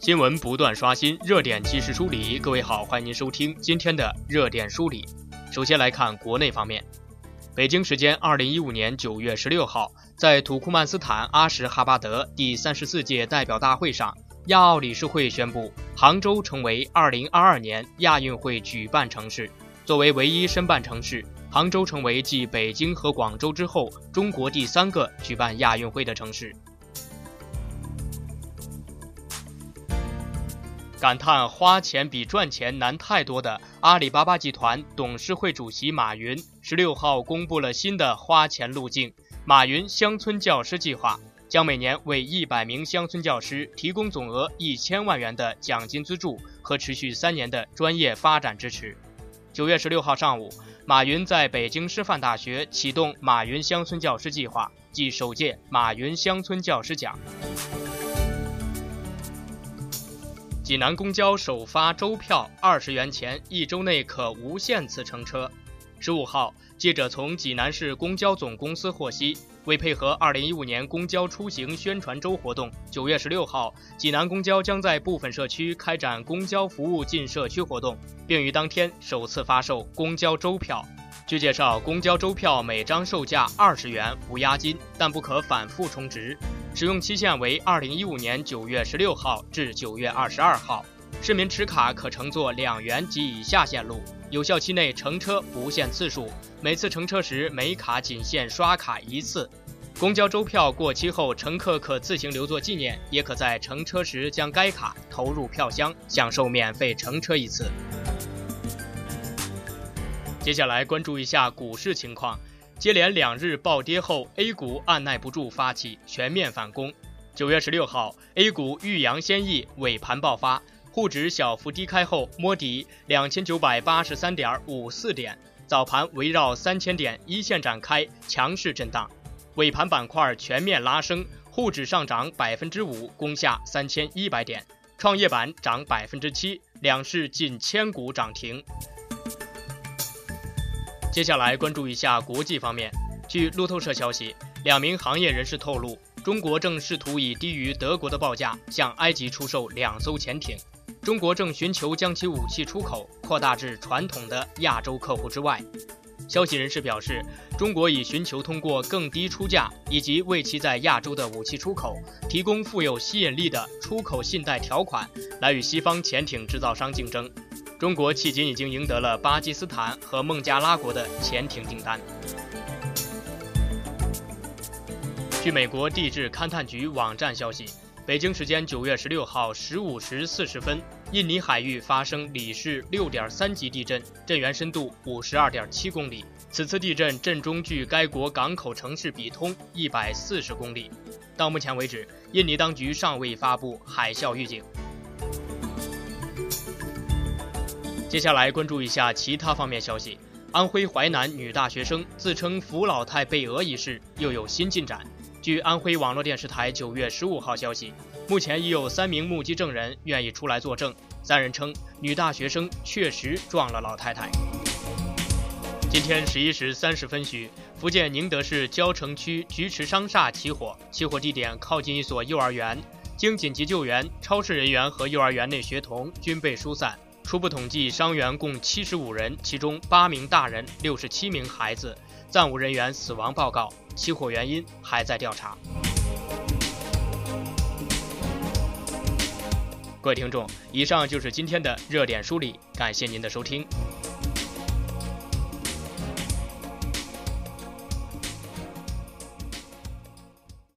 新闻不断刷新，热点及时梳理。各位好，欢迎您收听今天的热点梳理。首先来看国内方面，北京时间二零一五年九月十六号，在土库曼斯坦阿什哈巴德第三十四届代表大会上，亚奥理事会宣布，杭州成为二零二二年亚运会举办城市。作为唯一申办城市，杭州成为继北京和广州之后，中国第三个举办亚运会的城市。感叹花钱比赚钱难太多的阿里巴巴集团董事会主席马云，十六号公布了新的花钱路径——马云乡村教师计划，将每年为一百名乡村教师提供总额一千万元的奖金资助和持续三年的专业发展支持。九月十六号上午，马云在北京师范大学启动马云乡村教师计划，暨首届马云乡村教师奖。济南公交首发周票二十元钱，一周内可无限次乘车。十五号，记者从济南市公交总公司获悉，为配合二零一五年公交出行宣传周活动，九月十六号，济南公交将在部分社区开展公交服务进社区活动，并于当天首次发售公交周票。据介绍，公交周票每张售价二十元，无押金，但不可反复充值。使用期限为二零一五年九月十六号至九月二十二号，市民持卡可乘坐两元及以下线路，有效期内乘车不限次数，每次乘车时每卡仅限刷卡一次。公交周票过期后，乘客可自行留作纪念，也可在乘车时将该卡投入票箱，享受免费乘车一次。接下来关注一下股市情况。接连两日暴跌后，A 股按耐不住发起全面反攻。九月十六号，A 股欲扬先抑，尾盘爆发，沪指小幅低开后摸底两千九百八十三点五四点，早盘围绕三千点一线展开强势震荡，尾盘板块全面拉升，沪指上涨百分之五，攻下三千一百点，创业板涨百分之七，两市近千股涨停。接下来关注一下国际方面。据路透社消息，两名行业人士透露，中国正试图以低于德国的报价向埃及出售两艘潜艇。中国正寻求将其武器出口扩大至传统的亚洲客户之外。消息人士表示，中国已寻求通过更低出价以及为其在亚洲的武器出口提供富有吸引力的出口信贷条款，来与西方潜艇制造商竞争。中国迄今已经赢得了巴基斯坦和孟加拉国的潜艇订单。据美国地质勘探局网站消息，北京时间九月十六号十五时四十分，印尼海域发生里氏六点三级地震，震源深度五十二点七公里。此次地震震中距该国港口城市比通一百四十公里。到目前为止，印尼当局尚未发布海啸预警。接下来关注一下其他方面消息。安徽淮南女大学生自称扶老太被讹一事又有新进展。据安徽网络电视台九月十五号消息，目前已有三名目击证人愿意出来作证。三人称女大学生确实撞了老太太。今天十一时三十分许，福建宁德市蕉城区菊池商厦起火，起火地点靠近一所幼儿园。经紧急救援，超市人员和幼儿园内学童均被疏散。初步统计，伤员共七十五人，其中八名大人，六十七名孩子，暂无人员死亡报告。起火原因还在调查。各位听众，以上就是今天的热点梳理，感谢您的收听。